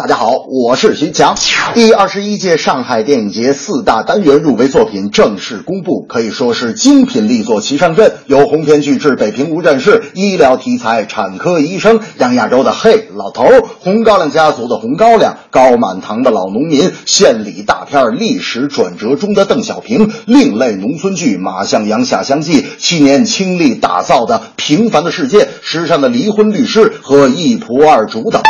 大家好，我是徐强。第二十一届上海电影节四大单元入围作品正式公布，可以说是精品力作齐上阵。有鸿篇巨制《北平无战事》，医疗题材《产科医生》，杨亚洲的《嘿老头》，红高粱家族的《红高粱》，高满堂的老农民，县里大片《历史转折中的邓小平》，另类农村剧《马向阳下乡记》，七年倾力打造的《平凡的世界》，时尚的离婚律师和一仆二主等。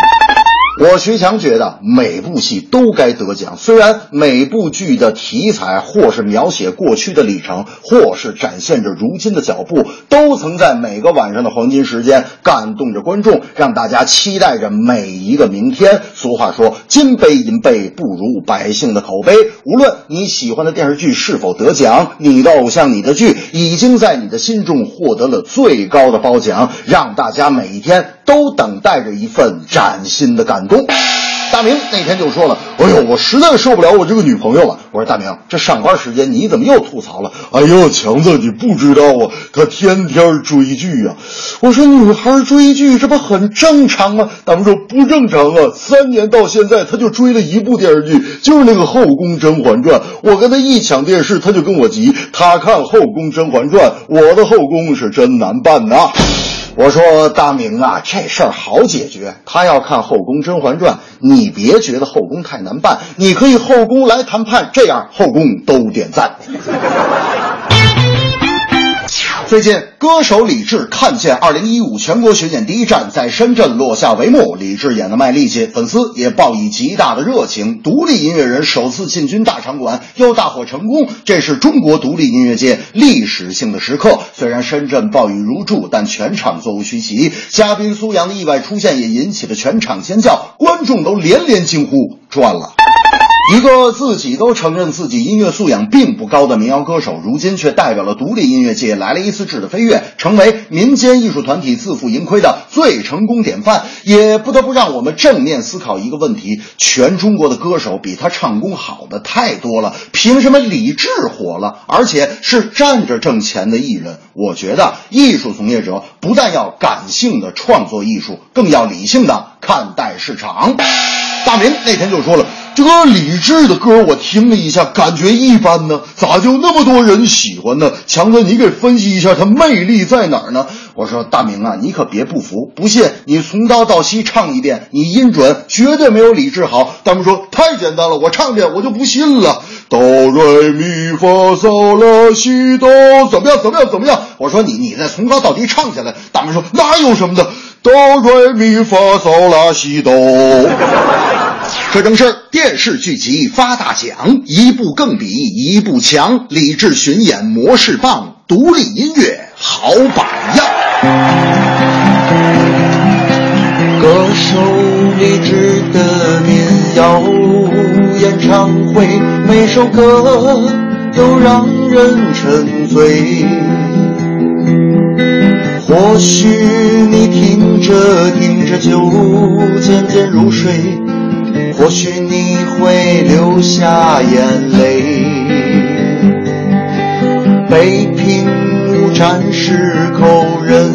我徐强觉得每部戏都该得奖，虽然每部剧的题材或是描写过去的里程，或是展现着如今的脚步，都曾在每个晚上的黄金时间感动着观众，让大家期待着每一个明天。俗话说，金杯银杯不如百姓的口碑。无论你喜欢的电视剧是否得奖，你的偶像、你的剧已经在你的心中获得了最高的褒奖，让大家每一天都等待着一份崭新的感动。大明那天就说了：“哎呦，我实在受不了我这个女朋友了。”我说：“大明，这上班时间你怎么又吐槽了？”哎呦，强子，你不知道啊，她天天追剧呀。我说：“女孩追剧这不很正常吗？”大明说：“不正常啊，三年到现在，她就追了一部电视剧，就是那个《后宫甄嬛传》。我跟她一抢电视，她就跟我急，她看《后宫甄嬛传》，我的后宫是真难办呐。”我说大明啊，这事儿好解决。他要看《后宫甄嬛传》，你别觉得后宫太难办，你可以后宫来谈判，这样后宫都点赞。最近，歌手李志看见2015全国巡演第一站在深圳落下帷幕，李志演的卖力气，粉丝也报以极大的热情。独立音乐人首次进军大场馆，又大获成功，这是中国独立音乐界历史性的时刻。虽然深圳暴雨如注，但全场座无虚席。嘉宾苏阳的意外出现也引起了全场尖叫，观众都连连惊呼：“赚了！”一个自己都承认自己音乐素养并不高的民谣歌手，如今却代表了独立音乐界来了一次质的飞跃，成为民间艺术团体自负盈亏的最成功典范。也不得不让我们正面思考一个问题：全中国的歌手比他唱功好的太多了，凭什么李志火了，而且是站着挣钱的艺人？我觉得艺术从业者不但要感性的创作艺术，更要理性的看待市场。大明那天就说了。这个李志的歌我听了一下，感觉一般呢，咋就那么多人喜欢呢？强哥，你给分析一下他魅力在哪儿呢？我说大明啊，你可别不服，不信你从高到西唱一遍，你音准绝对没有李志好。大明说太简单了，我唱遍我就不信了。哆瑞咪发嗦拉西哆，怎么样？怎么样？怎么样？我说你你再从高到低唱下来。大明说哪有什么的，哆瑞咪发嗦拉西哆。这正是电视剧集发大奖，一部更比一部强。李志巡演模式棒，独立音乐好榜样。歌手李志的民谣演唱会，每首歌都让人沉醉。或许你听着听着就渐渐入睡。或许你会流下眼泪北平无战事扣人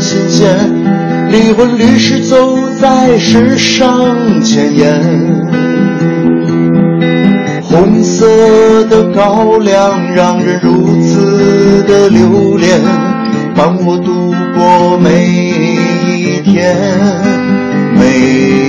心弦离婚律师走在时尚前沿红色的高粱让人如此的留恋伴我度过每一天每